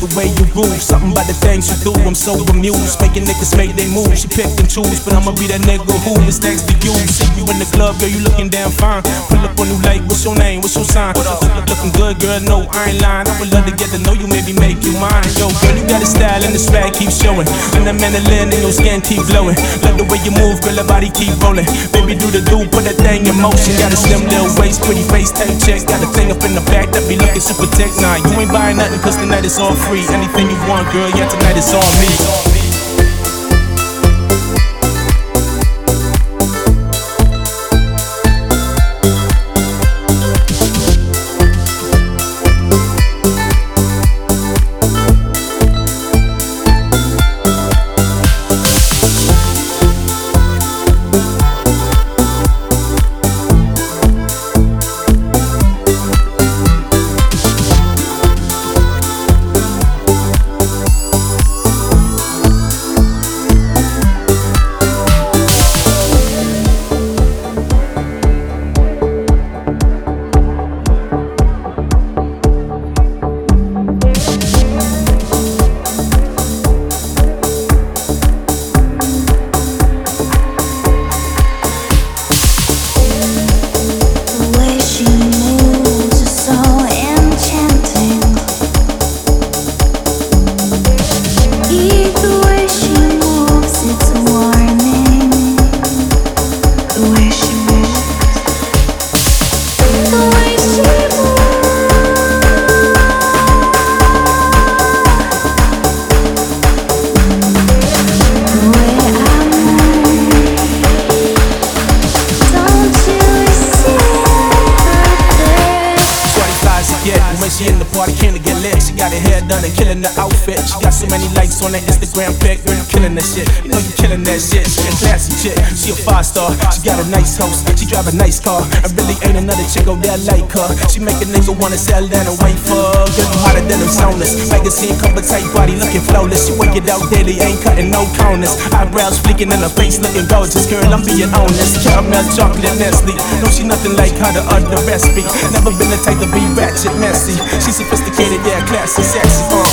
the way you move. Something about the things you do, I'm so amused. Making niggas make they move. She pick and choose, but I'ma be that nigga who is next to you. See you in the club, girl, you looking damn fine. Pull up on you like, what's your name? What's your sign? Looking good, girl, no, I ain't lying. I would love to get to know you, maybe make you mine. Yo, girl, you got a style and the swag keep showing. And the melanin and your skin keep glowing. Love the way you move, girl, your body keep rolling. Baby, do the do, put that thing in motion. Got a slim little waist, pretty face, tight checks. Got a thing up in the back that be looking super thick. Nah, you ain't buying nothing, cause tonight it's all free. Anything you want, girl, yeah, tonight it's all me. Drive a five star. She got a nice house, She drive a nice car. And really ain't another chick over there like her. She make a nigga wanna sell down and wait for her. Get hotter than them saunas. Magazine cover tight body looking flawless. She work it out daily, ain't cutting no corners. Eyebrows flicking in her face looking gorgeous. Girl, I'm being honest. Caramel chocolate Nestle. No, she nothing like how the other recipe. Never been the type to be ratchet messy. She sophisticated, yeah, classy, sexy. Uh, damn.